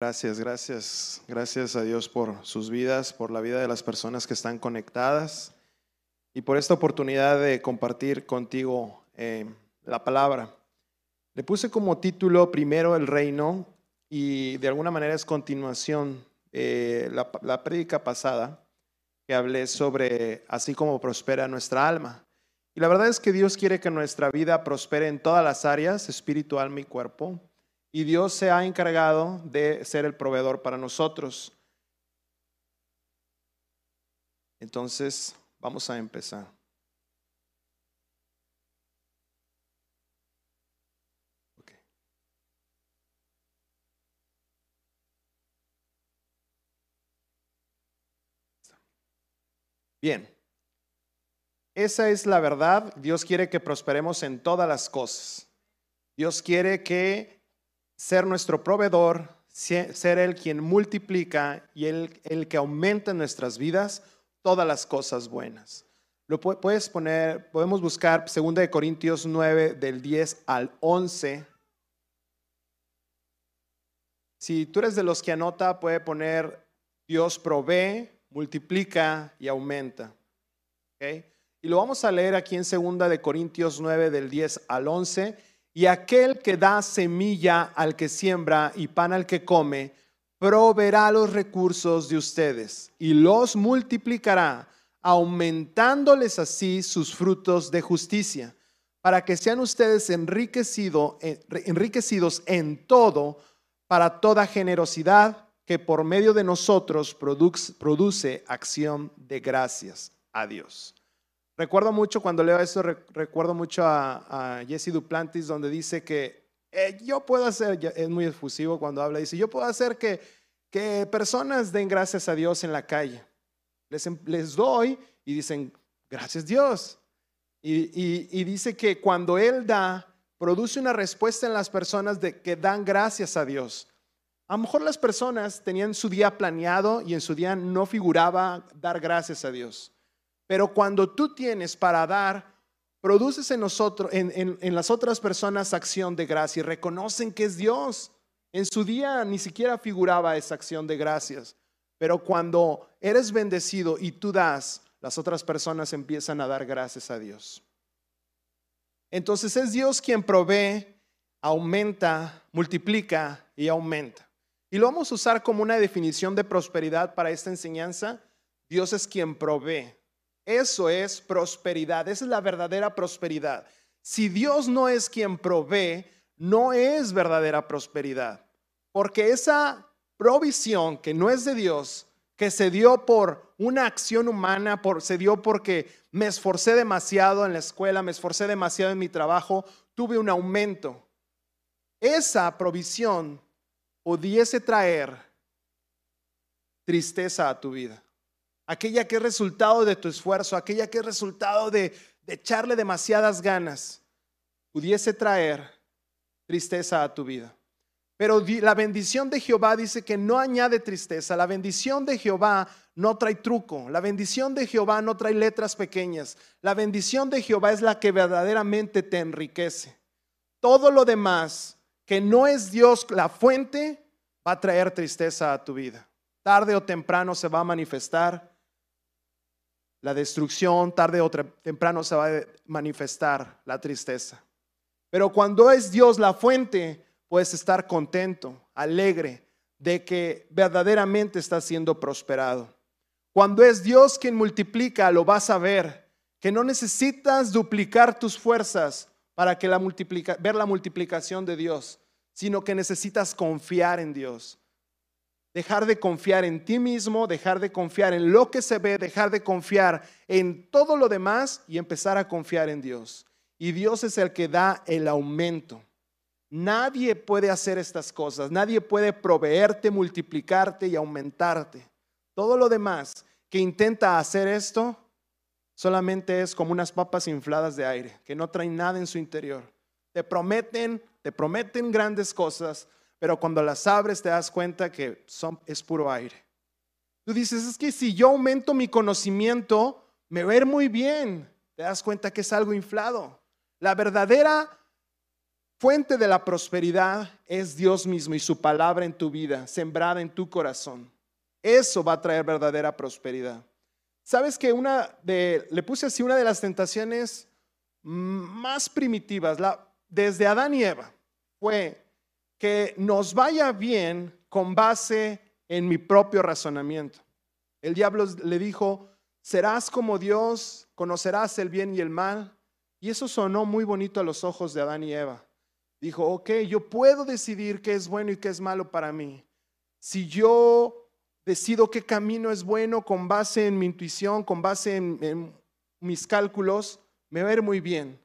Gracias, gracias, gracias a Dios por sus vidas, por la vida de las personas que están conectadas y por esta oportunidad de compartir contigo eh, la palabra. Le puse como título primero el reino y de alguna manera es continuación eh, la, la prédica pasada que hablé sobre así como prospera nuestra alma. Y la verdad es que Dios quiere que nuestra vida prospere en todas las áreas, espíritu, alma y cuerpo. Y Dios se ha encargado de ser el proveedor para nosotros. Entonces, vamos a empezar. Bien, esa es la verdad. Dios quiere que prosperemos en todas las cosas. Dios quiere que ser nuestro proveedor, ser Él quien multiplica y el que aumenta en nuestras vidas todas las cosas buenas. Lo puedes poner, podemos buscar 2 Corintios 9 del 10 al 11. Si tú eres de los que anota, puede poner Dios provee, multiplica y aumenta. Y lo vamos a leer aquí en 2 de Corintios 9 del 10 al 11 y aquel que da semilla al que siembra y pan al que come, proveerá los recursos de ustedes y los multiplicará, aumentándoles así sus frutos de justicia, para que sean ustedes enriquecidos en todo, para toda generosidad que por medio de nosotros produce acción de gracias a Dios. Recuerdo mucho cuando leo esto, recuerdo mucho a, Jesse Duplantis donde dice que eh, yo puedo hacer, es muy efusivo cuando habla, dice, yo puedo hacer que, que personas den gracias a Dios en la calle. Les, em, les doy y dicen, gracias Dios. Y, y, dice que cuando Él da, produce una respuesta en las personas de que dan gracias a Dios. A lo mejor las personas tenían su día planeado y en su día no figuraba dar gracias a Dios. Pero cuando tú tienes para dar, produces en nosotros, en, las otras personas acción de gracia y reconocen que es Dios. En su día ni siquiera figuraba esa acción de gracias. Pero cuando eres bendecido y tú das, las otras personas empiezan a dar gracias a Dios. Entonces es Dios quien provee, aumenta, multiplica y aumenta. Y lo vamos a usar como una definición de prosperidad para esta enseñanza. Dios es quien provee. Eso es prosperidad, esa es la verdadera prosperidad. Si Dios no es quien provee, no es verdadera prosperidad, porque esa provisión que no es de Dios, que se dio por una acción humana, por, se dio porque me esforcé demasiado en la escuela, me esforcé demasiado en mi trabajo, tuve un aumento. Esa provisión pudiese traer tristeza a tu vida aquella que es resultado de tu esfuerzo, aquella que es resultado de, echarle demasiadas ganas, pudiese traer tristeza a tu vida. Pero la bendición de Jehová dice que no añade tristeza. La bendición de Jehová no trae truco. La bendición de Jehová no trae letras pequeñas. La bendición de Jehová es la que verdaderamente te enriquece. Todo lo demás que no es Dios la fuente va a traer tristeza a tu vida. Tarde o temprano se va a manifestar la destrucción, tarde o temprano se va a manifestar la tristeza. Pero cuando es Dios la fuente, puedes estar contento, alegre de que verdaderamente estás siendo prosperado. Cuando es Dios quien multiplica, lo vas a ver, que no necesitas duplicar tus fuerzas para que la ver la multiplicación de Dios, sino que necesitas confiar en Dios dejar de confiar en ti mismo, dejar de confiar en lo que se ve, dejar de confiar en todo lo demás y empezar a confiar en Dios. Y Dios es el que da el aumento. Nadie puede hacer estas cosas, nadie puede proveerte, multiplicarte y aumentarte. Todo lo demás que intenta hacer esto solamente es como unas papas infladas de aire, que no traen nada en su interior. Te prometen, te prometen grandes cosas, pero cuando las abres te das cuenta que son, es puro aire. Tú dices, es que si yo aumento mi conocimiento, me va muy bien. Te das cuenta que es algo inflado. La verdadera fuente de la prosperidad es Dios mismo y su palabra en tu vida, sembrada en tu corazón. Eso va a traer verdadera prosperidad. Sabes que una de, le puse así una de las tentaciones más primitivas, la, desde Adán y Eva, fue que nos vaya bien con base en mi propio razonamiento. El diablo le dijo, serás como Dios, conocerás el bien y el mal. Y eso sonó muy bonito a los ojos de Adán y Eva. Dijo, ok, yo puedo decidir qué es bueno y qué es malo para mí. Si yo decido qué camino es bueno con base en mi intuición, con base en, mis cálculos, me va a ir muy bien.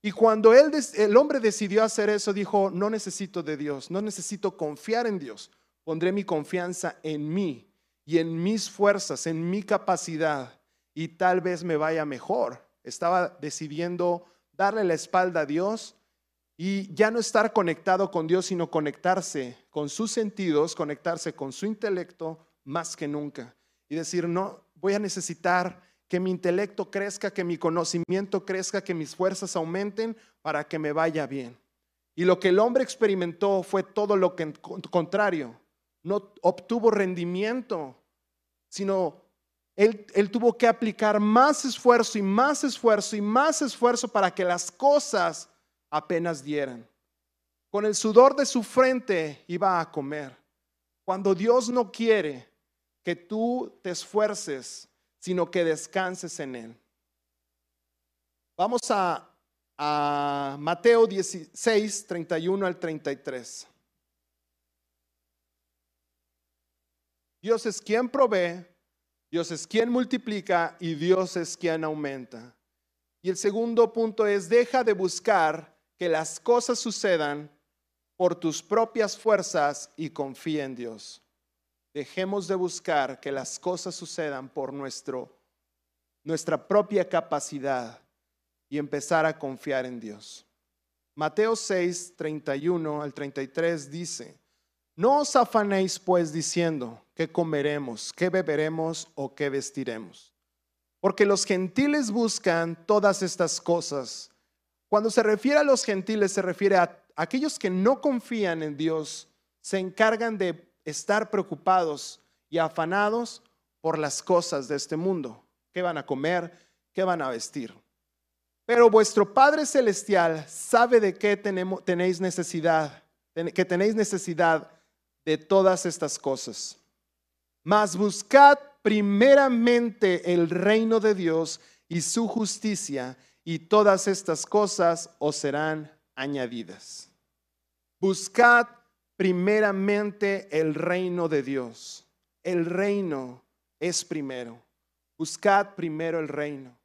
Y cuando el hombre decidió hacer eso, dijo, no necesito de Dios, no necesito confiar en Dios, pondré mi confianza en mí y en mis fuerzas, en mi capacidad, y tal vez me vaya mejor. Estaba decidiendo darle la espalda a Dios y ya no estar conectado con Dios, sino conectarse con sus sentidos, conectarse con su intelecto más que nunca. Y decir, no, voy a necesitar que mi intelecto crezca, que mi conocimiento crezca, que mis fuerzas aumenten para que me vaya bien. Y lo que el hombre experimentó fue todo lo que contrario. No obtuvo rendimiento, sino él, él, tuvo que aplicar más esfuerzo y más esfuerzo y más esfuerzo para que las cosas apenas dieran. Con el sudor de su frente iba a comer. Cuando Dios no quiere que tú te esfuerces, sino que descanses en Él. Vamos a, a Mateo 16, 31 al 33. Dios es quien provee, Dios es quien multiplica y Dios es quien aumenta. Y el segundo punto es, deja de buscar que las cosas sucedan por tus propias fuerzas y confía en Dios. Dejemos de buscar que las cosas sucedan por nuestro, nuestra propia capacidad y empezar a confiar en Dios. Mateo 6, 31 al 33 dice, no os afanéis pues diciendo, ¿qué comeremos, qué beberemos o qué vestiremos? Porque los gentiles buscan todas estas cosas. Cuando se refiere a los gentiles, se refiere a aquellos que no confían en Dios, se encargan de estar preocupados y afanados por las cosas de este mundo. ¿Qué van a comer? ¿Qué van a vestir? Pero vuestro Padre Celestial sabe de qué tenemos, tenéis necesidad, que tenéis necesidad de todas estas cosas. Mas buscad primeramente el reino de Dios y su justicia, y todas estas cosas os serán añadidas. Buscad primeramente el reino de Dios. El reino es primero. Buscad primero el reino.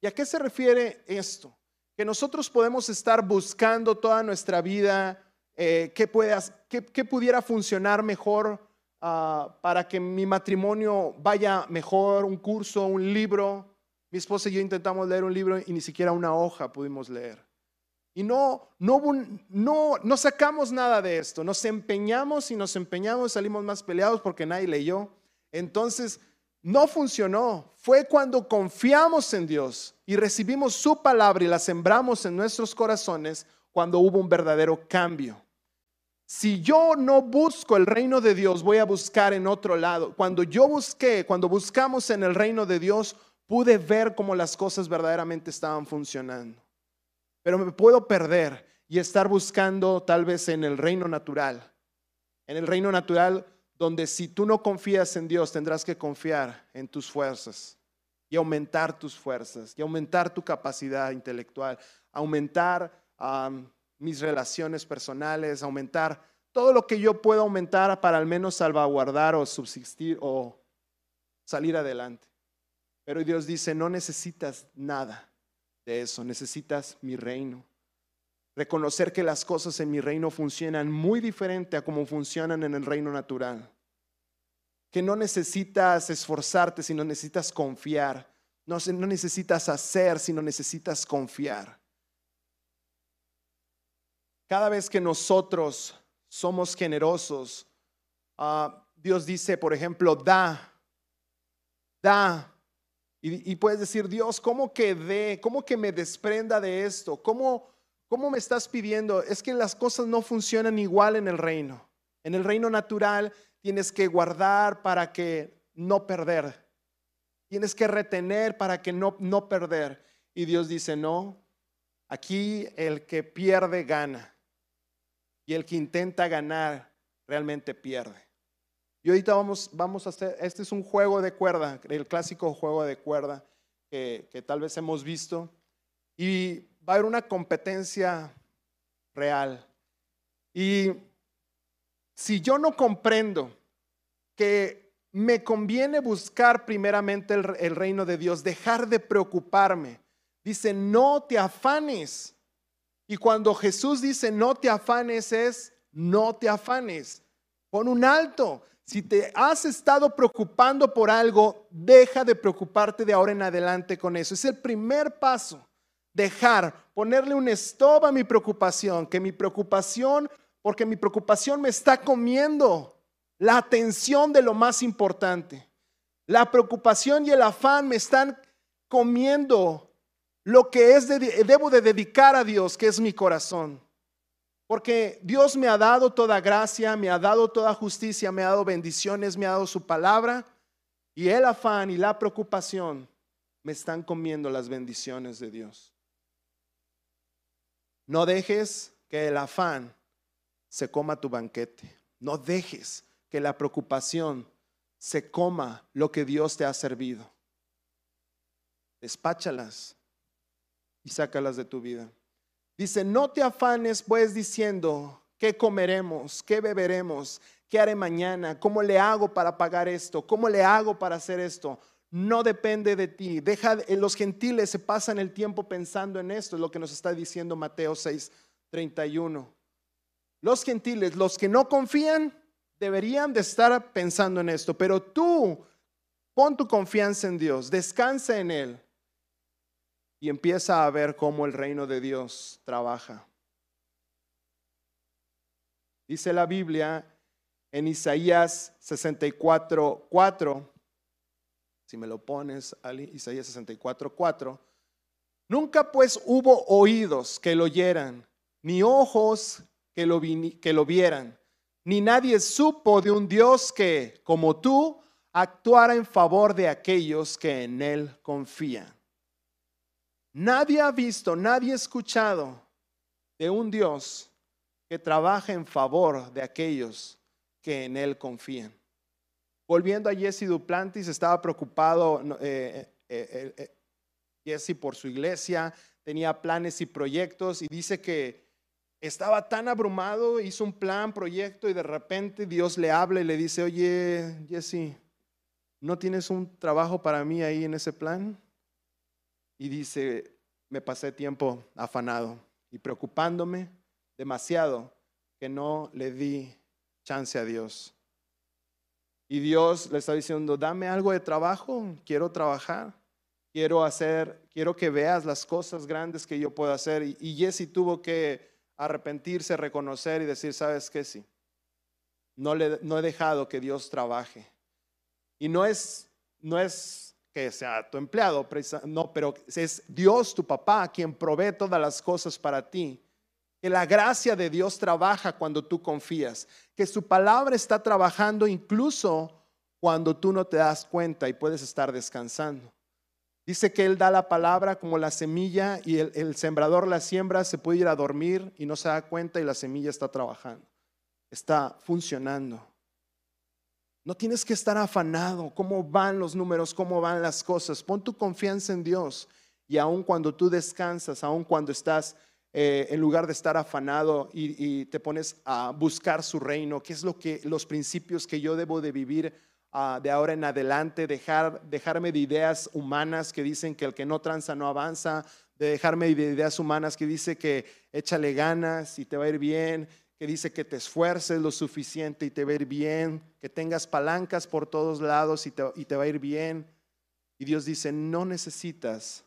¿Y a qué se refiere esto? Que nosotros podemos estar buscando toda nuestra vida eh, qué, pudiera funcionar mejor ah, para que mi matrimonio vaya mejor, un curso, un libro. Mi esposa y yo intentamos leer un libro y ni siquiera una hoja pudimos leer. Y no, no, no, no sacamos nada de esto. Nos empeñamos y nos empeñamos, salimos más peleados porque nadie leyó. Entonces, no funcionó. Fue cuando confiamos en Dios y recibimos su palabra y la sembramos en nuestros corazones cuando hubo un verdadero cambio. Si yo no busco el reino de Dios, voy a buscar en otro lado. Cuando yo busqué, cuando buscamos en el reino de Dios, pude ver cómo las cosas verdaderamente estaban funcionando pero me puedo perder y estar buscando tal vez en el reino natural. En el reino natural donde si tú no confías en Dios tendrás que confiar en tus fuerzas y aumentar tus fuerzas y aumentar tu capacidad intelectual, aumentar mis relaciones personales, aumentar todo lo que yo pueda aumentar para al menos salvaguardar o subsistir o salir adelante. Pero Dios dice, no necesitas nada de eso, necesitas mi reino. Reconocer que las cosas en mi reino funcionan muy diferente a como funcionan en el reino natural. Que no necesitas esforzarte, sino necesitas confiar. No, no necesitas hacer, sino necesitas confiar. Cada vez que nosotros somos generosos, ah, Dios dice, por ejemplo, da, da, y, puedes decir, Dios, ¿cómo que dé? ¿Cómo que me desprenda de esto? ¿Cómo, ¿Cómo me estás pidiendo? Es que las cosas no funcionan igual en el reino. En el reino natural tienes que guardar para que no perder. Tienes que retener para que no, no perder. Y Dios dice, no, aquí el que pierde gana. Y el que intenta ganar realmente pierde. Y ahorita vamos, vamos a hacer, este es un juego de cuerda, el clásico juego de cuerda que, tal vez hemos visto. Y va a haber una competencia real. Y si yo no comprendo que me conviene buscar primeramente el, el, reino de Dios, dejar de preocuparme, dice, no te afanes. Y cuando Jesús dice, no te afanes, es, no te afanes. Pon un alto. Si te has estado preocupando por algo, deja de preocuparte de ahora en adelante con eso. Es el primer paso. Dejar, ponerle un stop a mi preocupación, que mi preocupación, porque mi preocupación me está comiendo la atención de lo más importante. La preocupación y el afán me están comiendo lo que es debo de dedicar a Dios, que es mi corazón. Porque Dios me ha dado toda gracia, me ha dado toda justicia, me ha dado bendiciones, me ha dado su palabra. Y el afán y la preocupación me están comiendo las bendiciones de Dios. No dejes que el afán se coma tu banquete. No dejes que la preocupación se coma lo que Dios te ha servido. Despáchalas y sácalas de tu vida. Dice, no te afanes pues diciendo, ¿qué comeremos? ¿Qué beberemos? ¿Qué haré mañana? ¿Cómo le hago para pagar esto? ¿Cómo le hago para hacer esto? No depende de ti. Deja, los gentiles se pasan el tiempo pensando en esto, es lo que nos está diciendo Mateo 6, 31. Los gentiles, los que no confían, deberían de estar pensando en esto, pero tú pon tu confianza en Dios, descansa en Él y empieza a ver cómo el reino de Dios trabaja. Dice la Biblia en Isaías 64, 4, si me lo pones, Isaías 64, 4, nunca pues hubo oídos que lo oyeran, ni ojos que lo, que lo vieran, ni nadie supo de un Dios que, como tú, actuara en favor de aquellos que en Él confían. Nadie ha visto, nadie ha escuchado de un Dios que trabaja en favor de aquellos que en Él confían. Volviendo a Jesse Duplantis, estaba preocupado eh, eh, eh, Jesse por su iglesia, tenía planes y proyectos y dice que estaba tan abrumado, hizo un plan, proyecto y de repente Dios le habla y le dice, oye Jesse, ¿no tienes un trabajo para mí ahí en ese plan? Y dice, me pasé tiempo afanado y preocupándome demasiado que no le di chance a Dios. Y Dios le está diciendo, dame algo de trabajo, quiero trabajar, quiero hacer, quiero que veas las cosas grandes que yo puedo hacer. Y, Jesse tuvo que arrepentirse, reconocer y decir, ¿sabes qué? Sí, no, le, no he dejado que Dios trabaje. Y no es, no es que sea tu empleado, no, pero es Dios tu papá quien provee todas las cosas para ti. Que la gracia de Dios trabaja cuando tú confías, que su palabra está trabajando incluso cuando tú no te das cuenta y puedes estar descansando. Dice que Él da la palabra como la semilla y el, sembrador la siembra, se puede ir a dormir y no se da cuenta y la semilla está trabajando, está funcionando. No tienes que estar afanado, cómo van los números, cómo van las cosas. Pon tu confianza en Dios. Y aun cuando tú descansas, aun cuando estás eh, en lugar de estar afanado y, te pones a buscar su reino, qué es lo que los principios que yo debo de vivir ah, de ahora en adelante, dejar, dejarme de ideas humanas que dicen que el que no tranza no avanza, de dejarme de ideas humanas que dice que échale ganas y te va a ir bien, que dice que te esfuerces lo suficiente y te va a ir bien, que tengas palancas por todos lados y te, y te va a ir bien. Y Dios dice, no necesitas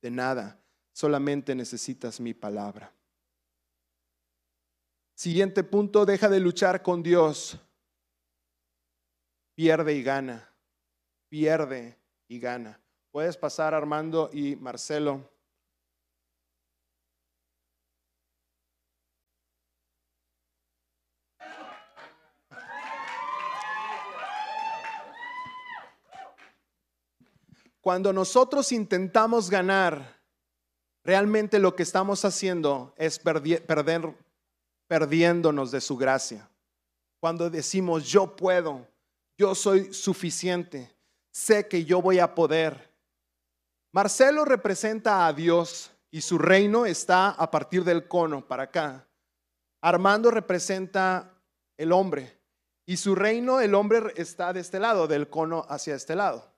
de nada, solamente necesitas mi palabra. Siguiente punto, deja de luchar con Dios. Pierde y gana. Pierde y gana. Puedes pasar Armando y Marcelo. Cuando nosotros intentamos ganar, realmente lo que estamos haciendo es perder, perdiéndonos de su gracia. Cuando decimos, yo puedo, yo soy suficiente, sé que yo voy a poder. Marcelo representa a Dios y su reino está a partir del cono para acá. Armando representa el hombre y su reino, el hombre está de este lado, del cono hacia este lado.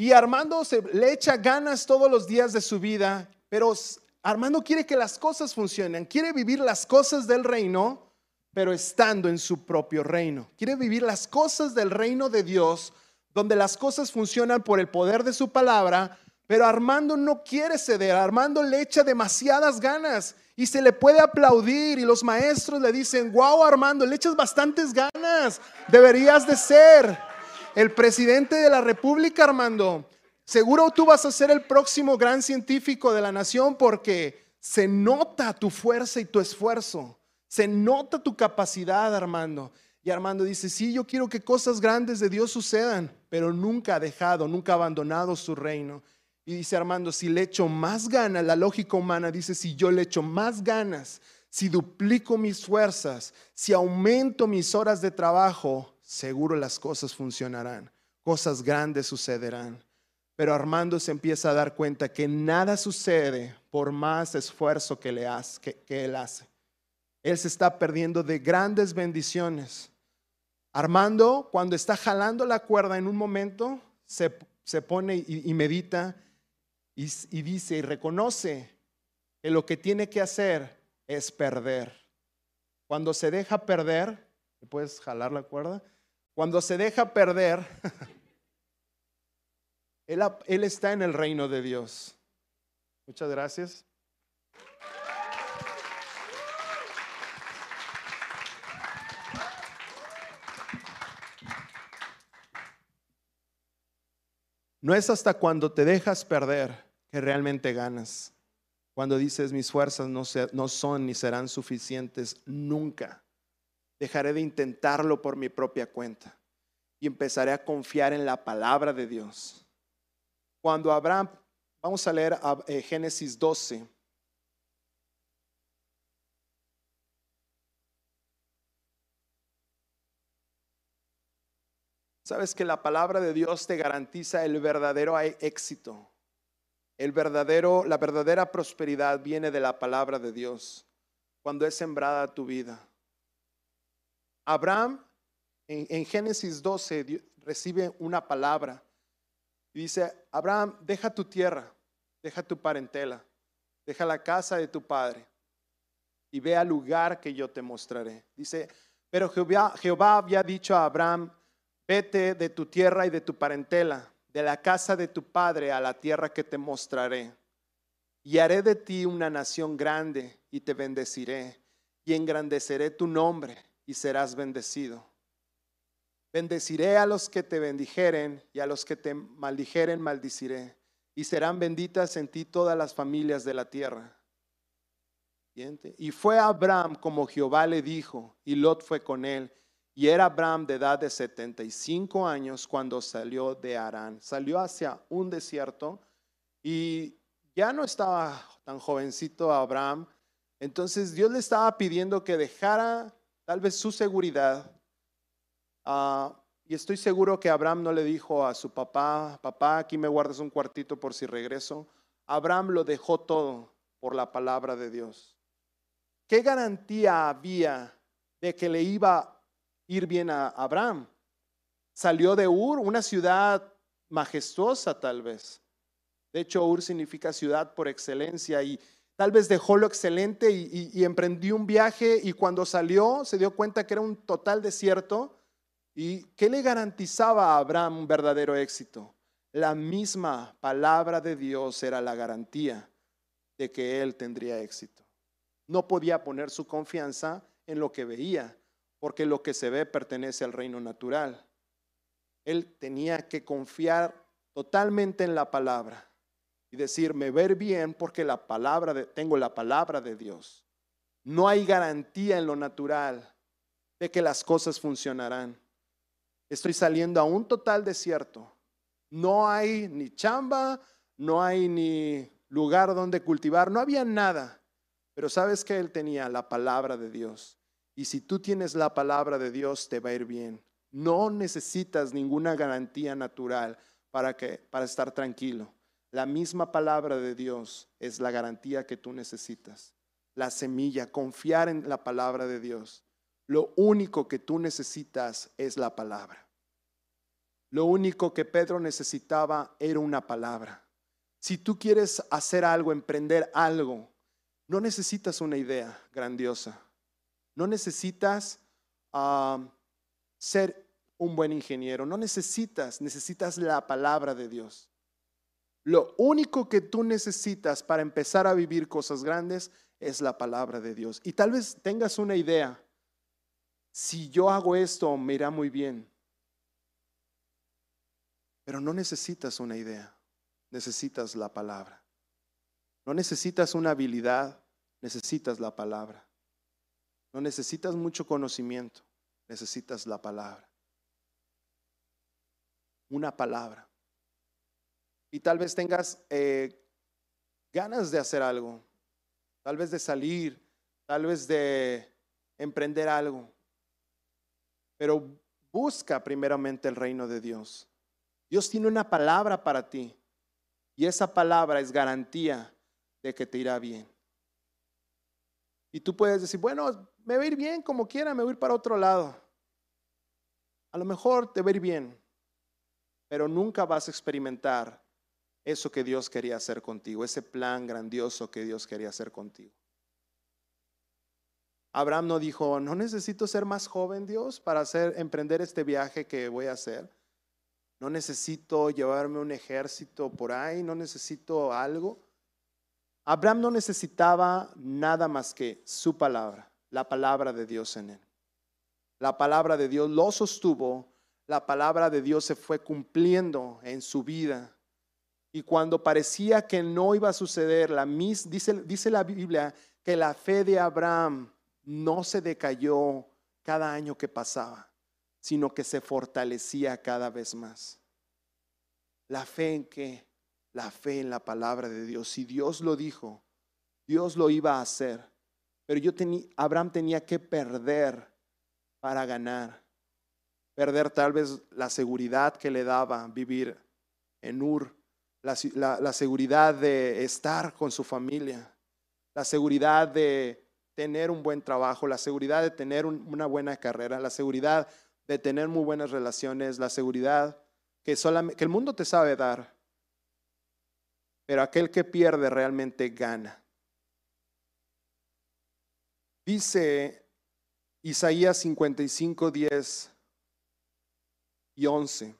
Y Armando se, le echa ganas todos los días de su vida, pero Armando quiere que las cosas funcionen, quiere vivir las cosas del reino, pero estando en su propio reino. Quiere vivir las cosas del reino de Dios, donde las cosas funcionan por el poder de su palabra, pero Armando no quiere ceder, Armando le echa demasiadas ganas y se le puede aplaudir y los maestros le dicen, wow Armando, le echas bastantes ganas, deberías de ser el presidente de la República Armando. Seguro tú vas a ser el próximo gran científico de la nación porque se nota tu fuerza y tu esfuerzo, se nota tu capacidad Armando. Y Armando dice, sí, yo quiero que cosas grandes de Dios sucedan, pero nunca ha dejado, nunca ha abandonado su reino. Y dice Armando, si le echo más ganas, la lógica humana dice, si yo le echo más ganas, si duplico mis fuerzas, si aumento mis horas de trabajo, seguro las cosas funcionarán, cosas grandes sucederán. Pero Armando se empieza a dar cuenta que nada sucede por más esfuerzo que, le hace, que, él hace. Él se está perdiendo de grandes bendiciones. Armando, cuando está jalando la cuerda en un momento, se, pone y medita y, dice y reconoce que lo que tiene que hacer es perder. Cuando se deja perder, puedes jalar la cuerda? Cuando se deja perder, él, está en el reino de Dios. Muchas gracias. No es hasta cuando te dejas perder que realmente ganas. Cuando dices mis fuerzas no son ni serán suficientes nunca. Dejaré de intentarlo por mi propia cuenta y empezaré a confiar en la palabra de Dios. Cuando Abraham, vamos a leer eh, Génesis 12. Sabes que la palabra de Dios te garantiza el verdadero éxito. El verdadero, la verdadera prosperidad viene de la palabra de Dios cuando es sembrada tu vida. Abraham en, Génesis 12 recibe una palabra y dice, Abraham, deja tu tierra, deja tu parentela, deja la casa de tu padre y ve al lugar que yo te mostraré. Dice, pero Jehová, Jehová había dicho a Abraham, vete de tu tierra y de tu parentela de la casa de tu padre a la tierra que te mostraré. Y haré de ti una nación grande y te bendeciré y engrandeceré tu nombre y serás bendecido. Bendeciré a los que te bendijeren y a los que te maldijeren maldiciré. Y serán benditas en ti todas las familias de la tierra. Y fue Abraham como Jehová le dijo, y Lot fue con él. Y era Abraham de edad de 75 años cuando salió de Arán. Salió hacia un desierto y ya no estaba tan jovencito Abraham. Entonces Dios le estaba pidiendo que dejara tal vez su seguridad. Ah, y estoy seguro que Abraham no le dijo a su papá, papá, aquí me guardas un cuartito por si regreso. Abraham lo dejó todo por la palabra de Dios. ¿Qué garantía había de que le iba ir bien a Abraham. Salió de Ur, una ciudad majestuosa tal vez. De hecho, Ur significa ciudad por excelencia y tal vez dejó lo excelente y, emprendió un viaje y cuando salió se dio cuenta que era un total desierto. ¿Y qué le garantizaba a Abraham un verdadero éxito? La misma palabra de Dios era la garantía de que él tendría éxito. No podía poner su confianza en lo que veía, porque lo que se ve pertenece al reino natural. Él tenía que confiar totalmente en la palabra y decirme ver bien porque la palabra de, tengo la palabra de Dios. No hay garantía en lo natural de que las cosas funcionarán. Estoy saliendo a un total desierto, No hay ni chamba, no hay ni lugar donde cultivar, no había nada. Pero sabes que él tenía la palabra de Dios. Y si tú tienes la palabra de Dios, te va a ir bien. No necesitas ninguna garantía natural para, que, para estar tranquilo. La misma palabra de Dios es la garantía que tú necesitas. La semilla, confiar en la palabra de Dios. Lo único que tú necesitas es la palabra. Lo único que Pedro necesitaba era una palabra. Si tú quieres hacer algo, emprender algo, no necesitas una idea grandiosa. No necesitas ah, ser un buen ingeniero. No necesitas, necesitas la palabra de Dios. Lo único que tú necesitas para empezar a vivir cosas grandes es la palabra de Dios. Y tal vez tengas una idea. Si yo hago esto, me irá muy bien. Pero no necesitas una idea, necesitas la palabra. No necesitas una habilidad, necesitas la palabra. No necesitas mucho conocimiento, necesitas la palabra. Una palabra. Y tal vez tengas eh, ganas de hacer algo, tal vez de salir, tal vez de emprender algo. Pero busca primeramente el reino de Dios. Dios tiene una palabra para ti y esa palabra es garantía de que te irá bien. Y tú puedes decir, bueno, me va a ir bien como quiera, me voy a ir para otro lado. A lo mejor te va a ir bien, pero nunca vas a experimentar eso que Dios quería hacer contigo, ese plan grandioso que Dios quería hacer contigo. Abraham no dijo, no necesito ser más joven, Dios, para hacer, emprender este viaje que voy a hacer. No necesito llevarme un ejército por ahí, no necesito algo. Abraham no necesitaba nada más que su palabra, la palabra de Dios en él. La palabra de Dios lo sostuvo, la palabra de Dios se fue cumpliendo en su vida. Y cuando parecía que no iba a suceder, la dice, dice la Biblia que la fe de Abraham no se decayó cada año que pasaba, sino que se fortalecía cada vez más. La fe en qué? La fe en la palabra de Dios. Si Dios lo dijo, Dios lo iba a hacer. Pero yo tenía, Abraham tenía que perder para ganar. Perder tal vez la seguridad que le daba vivir en Ur la, seguridad de estar con su familia, la seguridad de tener un buen trabajo, la seguridad de tener una buena carrera, la seguridad de tener muy buenas relaciones, la seguridad que, solamente, que el mundo te sabe dar, pero aquel que pierde realmente gana. Dice Isaías 55, 10 y 11.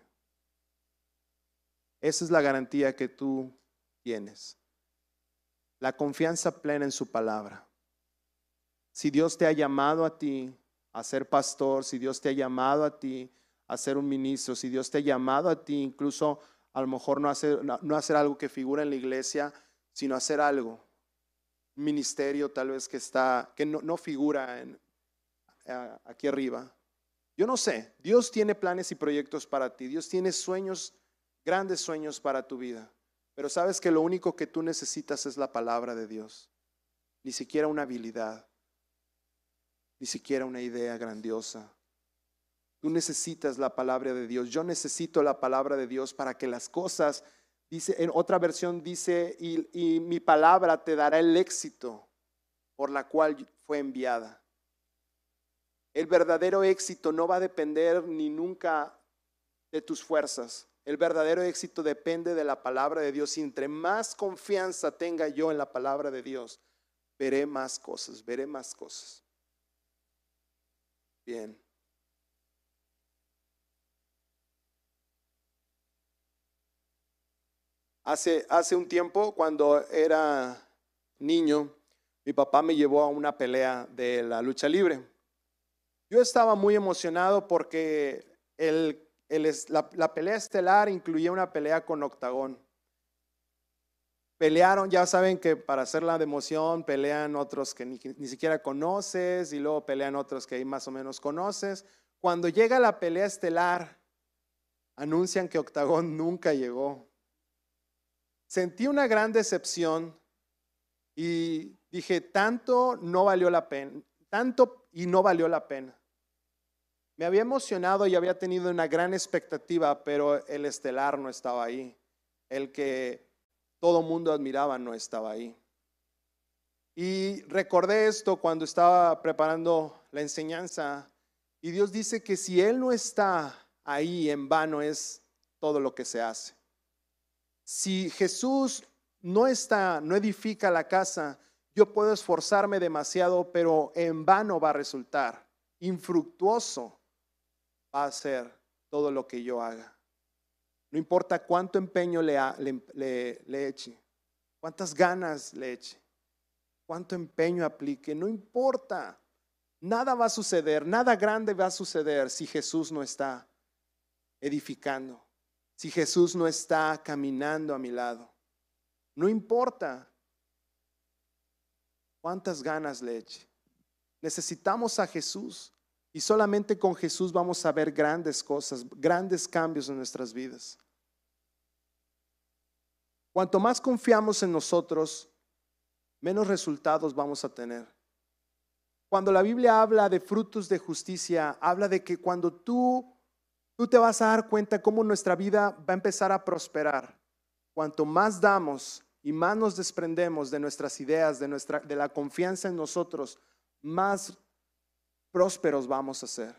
Esa es la garantía que tú tienes. La confianza plena en su palabra. Si Dios te ha llamado a ti a ser pastor, si Dios te ha llamado a ti a ser un ministro, si Dios te ha llamado a ti incluso a lo mejor no hacer, no hacer algo que figura en la iglesia, sino hacer algo, un ministerio tal vez que está, que no, no figura aquí arriba. Yo no sé, Dios tiene planes y proyectos para ti, Dios tiene sueños grandes sueños para tu vida, pero sabes que lo único que tú necesitas es la palabra de Dios, ni siquiera una habilidad, ni siquiera una idea grandiosa. Tú necesitas la palabra de Dios. Yo necesito la palabra de Dios para que las cosas, dice, en otra versión dice, y, y mi palabra te dará el éxito por la cual fue enviada. El verdadero éxito no va a depender ni nunca de tus fuerzas. El verdadero éxito depende de la palabra de Dios. Y entre más confianza tenga yo en la palabra de Dios, veré más cosas, veré más cosas. Bien. Hace, hace un tiempo, cuando era niño, mi papá me llevó a una pelea de la lucha libre. Yo estaba muy emocionado porque el, la, la, pelea estelar incluía una pelea con octagón. Pelearon, ya saben que para hacerla de emoción pelean otros que ni, ni siquiera conoces y luego pelean otros que ahí más o menos conoces. Cuando llega la pelea estelar, anuncian que octagón nunca llegó. Sentí una gran decepción y dije, tanto no valió la pena, tanto y no valió la pena. Me había emocionado y había tenido una gran expectativa, pero el estelar no estaba ahí. El que todo mundo admiraba no estaba ahí. Y recordé esto cuando estaba preparando la enseñanza. Y Dios dice que si Él no está ahí, en vano es todo lo que se hace. Si Jesús no está, no edifica la casa, yo puedo esforzarme demasiado, pero en vano va a resultar. Infructuoso va a ser todo lo que yo haga. No importa cuánto empeño le, le, le eche, cuántas ganas le eche, cuánto empeño aplique, no importa. Nada va a suceder, nada grande va a suceder si Jesús no está edificando, si Jesús no está caminando a mi lado. No importa cuántas ganas le eche. Necesitamos a Jesús y solamente con Jesús vamos a ver grandes cosas, grandes cambios en nuestras vidas. Cuanto más confiamos en nosotros, menos resultados vamos a tener. Cuando la Biblia habla de frutos de justicia, habla de que cuando tú tú te vas a dar cuenta cómo nuestra vida va a empezar a prosperar. Cuanto más damos y más nos desprendemos de nuestras ideas, de, nuestra, de la confianza en nosotros, más prósperos vamos a ser.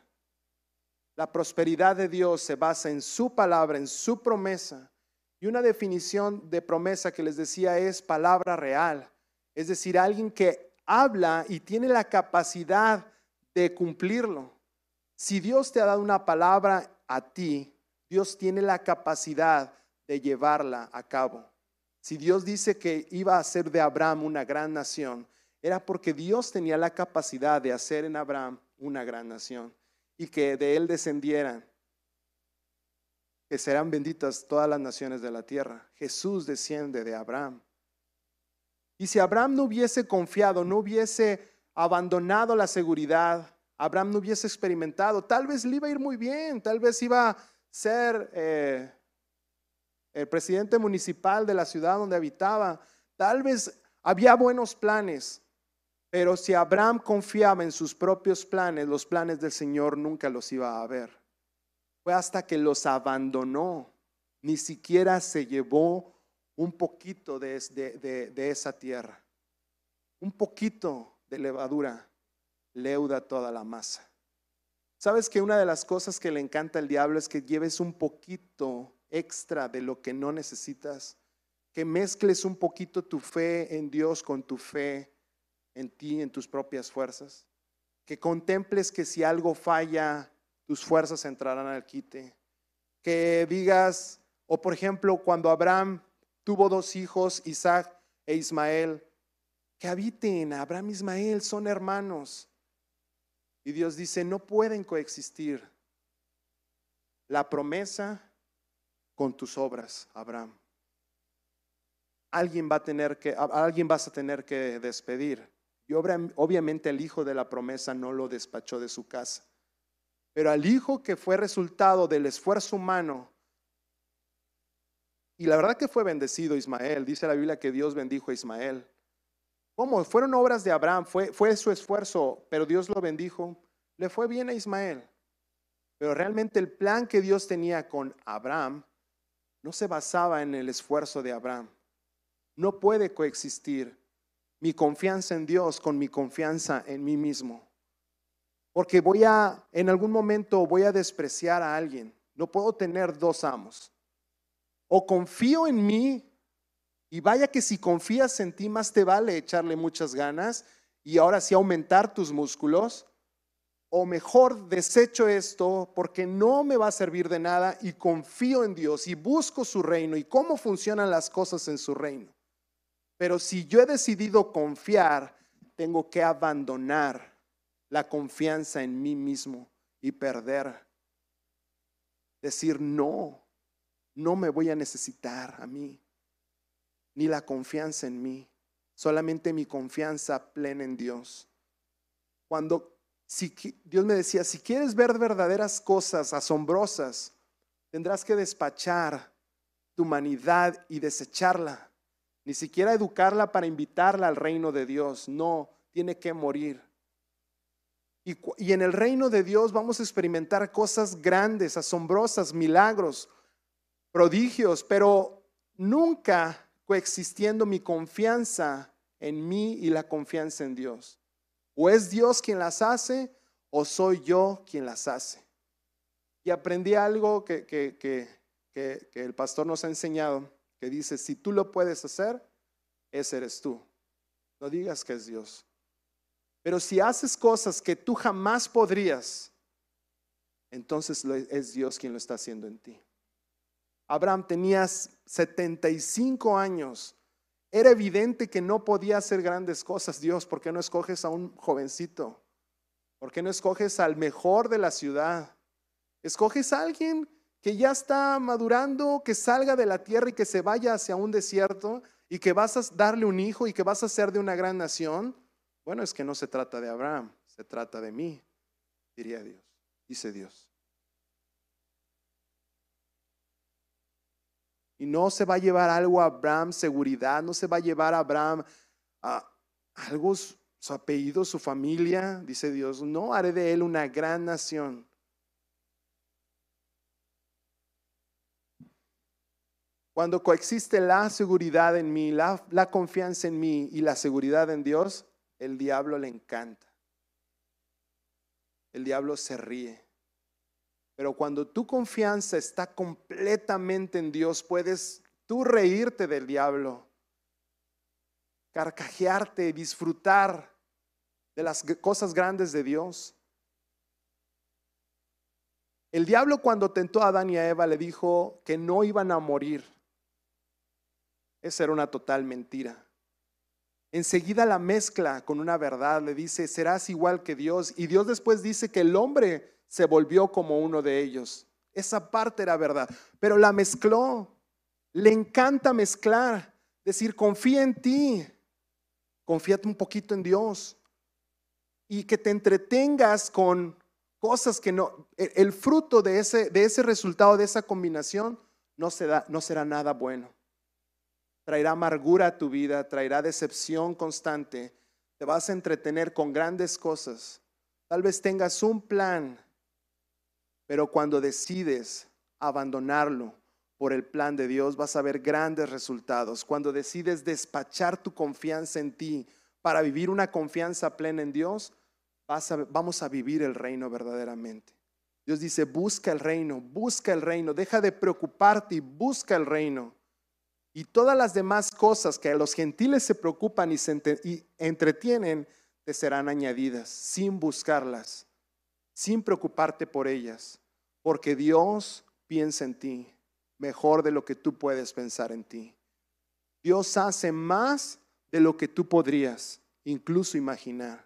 La prosperidad de Dios se basa en su palabra, en su promesa. Y una definición de promesa que les decía es palabra real. Es decir, alguien que habla y tiene la capacidad de cumplirlo. Si Dios te ha dado una palabra a ti, Dios tiene la capacidad de llevarla a cabo. Si Dios dice que iba a hacer de Abraham una gran nación, era porque Dios tenía la capacidad de hacer en Abraham una gran nación y que de él descendieran, que serán benditas todas las naciones de la tierra. Jesús desciende de Abraham. Y si Abraham no hubiese confiado, no hubiese abandonado la seguridad, Abraham no hubiese experimentado. Tal vez le iba a ir muy bien, tal vez iba a ser eh, el presidente municipal de la ciudad donde habitaba, tal vez había buenos planes, pero si Abraham confiaba en sus propios planes, los planes del Señor nunca los iba a ver. Fue hasta que los abandonó, ni siquiera se llevó un poquito de, de esa tierra, un poquito de levadura leuda toda la masa. ¿Sabes que una de las cosas que le encanta al diablo es que lleves un poquito extra de lo que no necesitas? Que mezcles un poquito tu fe en Dios con tu fe en ti, en tus propias fuerzas. Que contemples que si algo falla, tus fuerzas entrarán al quite. Que digas, o por ejemplo, cuando Abraham tuvo dos hijos, Isaac e Ismael, que habiten, Abraham e Ismael son hermanos. Y Dios dice, no pueden coexistir la promesa con tus obras, Abraham. Alguien va a tener que, alguien vas a tener que despedir. Y obviamente el hijo de la promesa no lo despachó de su casa. Pero al hijo que fue resultado del esfuerzo humano, y la verdad que fue bendecido Ismael, dice la Biblia que Dios bendijo a Ismael. ¿Cómo? Fueron obras de Abraham, fue, fue su esfuerzo, pero Dios lo bendijo. Le fue bien a Ismael. Pero realmente el plan que Dios tenía con Abraham no se basaba en el esfuerzo de Abraham. No puede coexistir mi confianza en Dios con mi confianza en mí mismo. Porque voy a, en algún momento voy a despreciar a alguien. No puedo tener dos amos. O confío en mí y vaya que si confías en ti, más te vale echarle muchas ganas y ahora sí aumentar tus músculos. o mejor desecho esto porque no me va a servir de nada y confío en Dios y busco su reino y cómo funcionan las cosas en su reino. Pero si yo he decidido confiar, tengo que abandonar la confianza en mí mismo y perder. Decir, no, no me voy a necesitar a mí, ni la confianza en mí, solamente mi confianza plena en Dios. Cuando si, Dios me decía, si quieres ver verdaderas cosas asombrosas, tendrás que despachar tu humanidad y desecharla. Ni siquiera educarla para invitarla al reino de Dios. No, tiene que morir. Y, en el reino de Dios vamos a experimentar cosas grandes, asombrosas, milagros, prodigios, pero nunca coexistiendo mi confianza en mí y la confianza en Dios. O es Dios quien las hace o soy yo quien las hace. Y aprendí algo que, que, el pastor nos ha enseñado, que dice, si tú lo puedes hacer, ese eres tú. No digas que es Dios. Pero si haces cosas que tú jamás podrías, entonces es Dios quien lo está haciendo en ti. Abraham tenía 75 años era evidente que no podía hacer grandes cosas. Dios, ¿por qué no escoges a un jovencito? ¿Por qué no escoges al mejor de la ciudad? Escoges a alguien que ya está madurando, que salga de la tierra y que se vaya hacia un desierto y que vas a darle un hijo y que vas a ser de una gran nación. Bueno, es que no se trata de Abraham, se trata de mí, diría Dios, dice Dios. Y no se va a llevar algo a Abraham, seguridad, no se va a llevar a Abraham a algo, su apellido, su familia, dice Dios, no haré de él una gran nación. Cuando coexiste la seguridad en mí, la, confianza en mí y la seguridad en Dios, el diablo le encanta. El diablo se ríe. Pero cuando tu confianza está completamente en Dios, puedes tú reírte del diablo, carcajearte, disfrutar de las cosas grandes de Dios. El diablo cuando tentó a Adán y a Eva le dijo que no iban a morir. Esa era una total mentira. Enseguida la mezcla con una verdad, le dice, serás igual que Dios. Y Dios después dice que el hombre se volvió como uno de ellos. Esa parte era verdad, pero la mezcló. Le encanta mezclar, decir, confía en ti, confíate un poquito en Dios y que te entretengas con cosas que no, e, el fruto de ese, de ese resultado, de esa combinación, no no será nada bueno. Traerá amargura a tu vida, traerá decepción constante, te vas a entretener con grandes cosas. Tal vez tengas un plan pero cuando decides abandonarlo por el plan de Dios, vas a ver grandes resultados. Cuando decides despachar tu confianza en ti para vivir una confianza plena en Dios, vamos a vivir el reino verdaderamente. Dios dice, busca el reino, busca el reino, deja de preocuparte y busca el reino. Y todas las demás cosas que a los gentiles se preocupan y se entretienen, te serán añadidas sin buscarlas, sin preocuparte por ellas porque Dios piensa en ti mejor de lo que tú puedes pensar en ti. Dios hace más de lo que tú podrías incluso imaginar.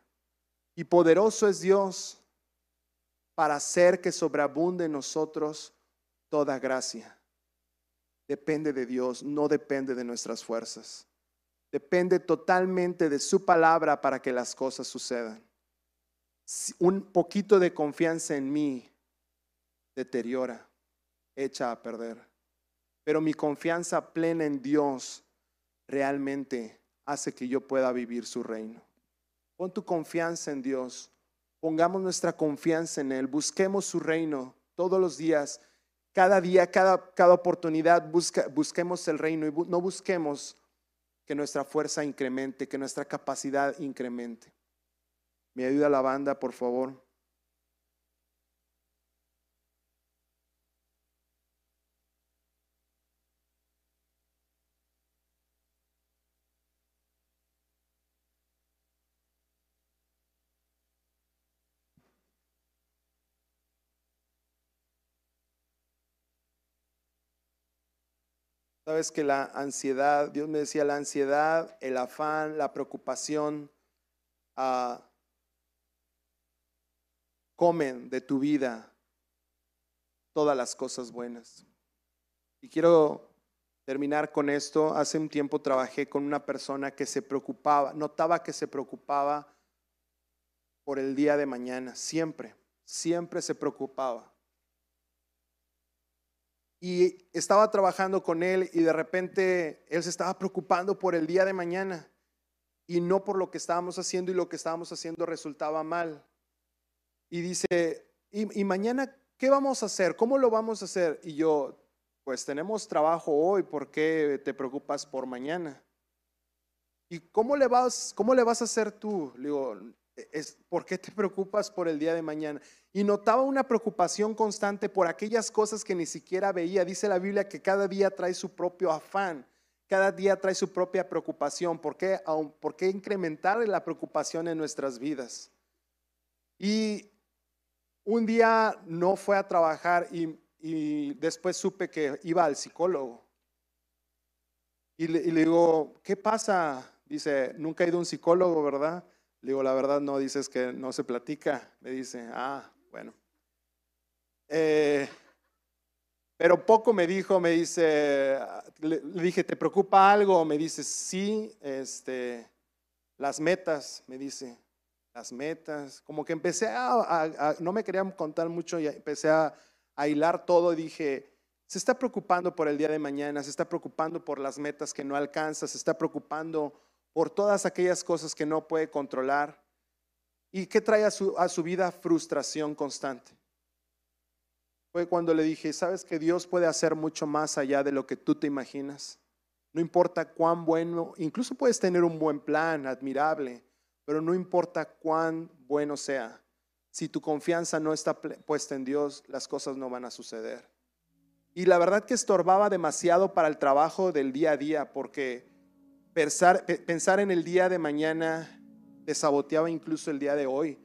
Y poderoso es Dios para hacer que sobreabunde en nosotros toda gracia. Depende de Dios, no depende de nuestras fuerzas. Depende totalmente de su palabra para que las cosas sucedan. Un poquito de confianza en mí deteriora, echa a perder. Pero mi confianza plena en Dios realmente hace que yo pueda vivir su reino. Pon tu confianza en Dios. Pongamos nuestra confianza en Él. Busquemos su reino todos los días. Cada día, cada, cada oportunidad, busquemos el reino y no busquemos que nuestra fuerza incremente, que nuestra capacidad incremente. ¿Me ayuda la banda, por favor? Sabes que la ansiedad, Dios me decía, la ansiedad, el afán, la preocupación, ah, comen de tu vida todas las cosas buenas. Y quiero terminar con esto. Hace un tiempo trabajé con una persona que se preocupaba, notaba que se preocupaba por el día de mañana, siempre, siempre se preocupaba. Y estaba trabajando con él y de repente él se estaba preocupando por el día de mañana y no por lo que estábamos haciendo y lo que estábamos haciendo resultaba mal. Y dice, ¿y, mañana qué vamos a hacer? ¿Cómo lo vamos a hacer? Y yo, pues tenemos trabajo hoy, ¿por qué te preocupas por mañana? ¿Y cómo le vas, cómo le vas a hacer tú? Le digo, es, ¿por qué te preocupas por el día de mañana? Y notaba una preocupación constante por aquellas cosas que ni siquiera veía. Dice la Biblia que cada día trae su propio afán, cada día trae su propia preocupación. ¿Por qué, ¿Por qué incrementar la preocupación en nuestras vidas? Y un día no fue a trabajar y, después supe que iba al psicólogo. Y le, digo, ¿qué pasa? Dice, nunca he ido a un psicólogo, ¿verdad? Digo, la verdad no, dices que no se platica. Me dice, ah, bueno. Eh, pero poco me dijo, me dice, le, dije, ¿te preocupa algo? Me dice, sí, este, las metas, me dice las metas, como que empecé a, no me querían contar mucho y empecé a, hilar todo dije, se está preocupando por el día de mañana, se está preocupando por las metas que no alcanza, se está preocupando por todas aquellas cosas que no puede controlar. ¿Y qué trae a su, a su vida? Frustración constante. Fue cuando le dije, ¿sabes que Dios puede hacer mucho más allá de lo que tú te imaginas? No importa cuán bueno, incluso puedes tener un buen plan, admirable, pero no importa cuán bueno sea, si tu confianza no está puesta en Dios, las cosas no van a suceder. Y la verdad que estorbaba demasiado para el trabajo del día a día, porque pensar, en el día de mañana te saboteaba incluso el día de hoy.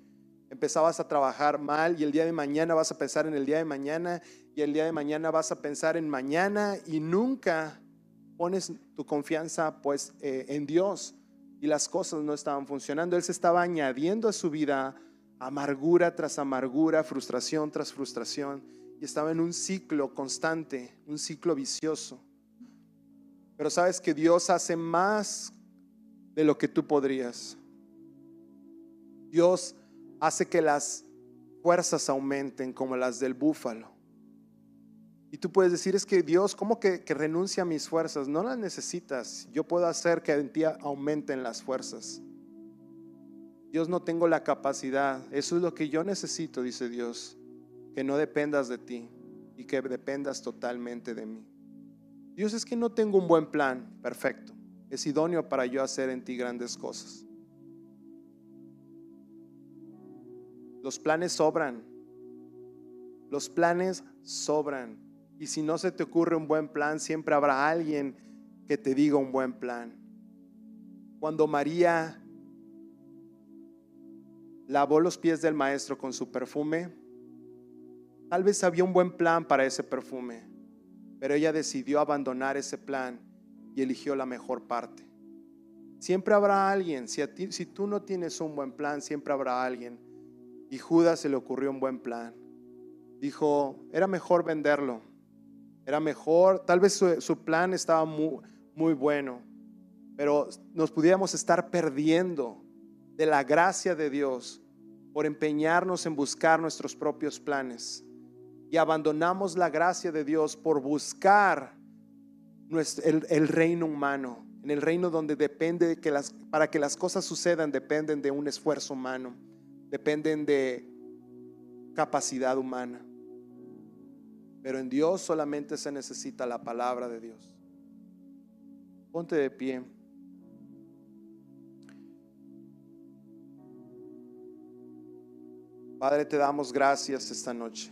Empezabas a trabajar mal y el día de mañana vas a pensar en el día de mañana y el día de mañana vas a pensar en mañana y nunca pones tu confianza pues eh, en Dios y las cosas no estaban funcionando. Él se estaba añadiendo a su vida amargura tras amargura, frustración tras frustración, y estaba en un ciclo constante, un ciclo vicioso. Pero sabes que Dios hace más de lo que tú podrías. Dios hace que las fuerzas aumenten como las del búfalo. Y tú puedes decir, es que Dios, ¿cómo que, que renuncia a mis fuerzas? No las necesitas. Yo puedo hacer que en ti aumenten las fuerzas. Dios no tengo la capacidad. Eso es lo que yo necesito, dice Dios. Que no dependas de ti y que dependas totalmente de mí. Dios es que no tengo un buen plan. Perfecto. Es idóneo para yo hacer en ti grandes cosas. Los planes sobran. Los planes sobran. Y si no se te ocurre un buen plan, siempre habrá alguien que te diga un buen plan. Cuando María lavó los pies del maestro con su perfume, tal vez había un buen plan para ese perfume, pero ella decidió abandonar ese plan y eligió la mejor parte. Siempre habrá alguien, si, tú no tienes un buen plan, siempre habrá alguien. Y Judas se le ocurrió un buen plan. Dijo, era mejor venderlo era mejor, tal vez su, plan estaba muy, muy bueno, pero nos pudiéramos estar perdiendo de la gracia de Dios por empeñarnos en buscar nuestros propios planes y abandonamos la gracia de Dios por buscar el, reino humano, en el reino donde depende que para que las cosas sucedan dependen de un esfuerzo humano, dependen de capacidad humana. Pero en Dios solamente se necesita la palabra de Dios. Ponte de pie. Padre, te damos gracias esta noche.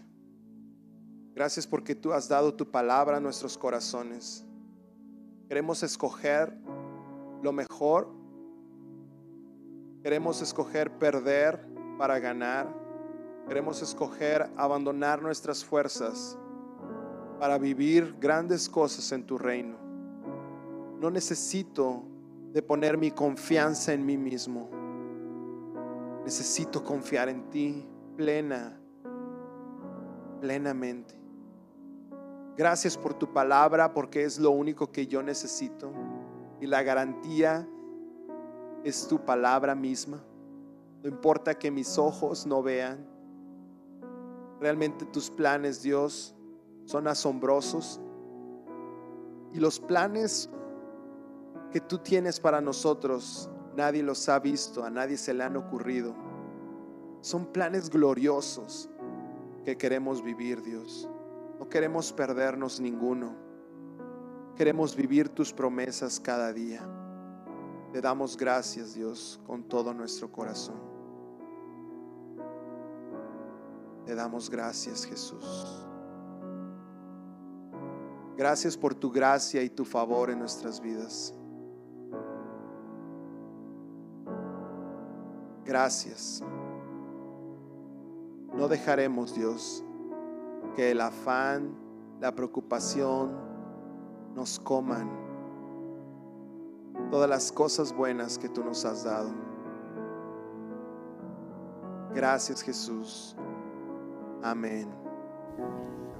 Gracias porque tú has dado tu palabra a nuestros corazones. Queremos escoger lo mejor. Queremos escoger perder para ganar. Queremos escoger abandonar nuestras fuerzas para vivir grandes cosas en tu reino. No necesito de poner mi confianza en mí mismo. Necesito confiar en ti plena, plenamente. Gracias por tu palabra porque es lo único que yo necesito. Y la garantía es tu palabra misma. No importa que mis ojos no vean. Realmente tus planes, Dios, son asombrosos. Y los planes que tú tienes para nosotros, nadie los ha visto, a nadie se le han ocurrido. Son planes gloriosos que queremos vivir, Dios. No queremos perdernos ninguno. Queremos vivir tus promesas cada día. Te damos gracias, Dios, con todo nuestro corazón. Te damos gracias, Jesús. Gracias por tu gracia y tu favor en nuestras vidas. Gracias. No dejaremos, Dios, que el afán, la preocupación nos coman todas las cosas buenas que tú nos has dado. Gracias Jesús. Amén.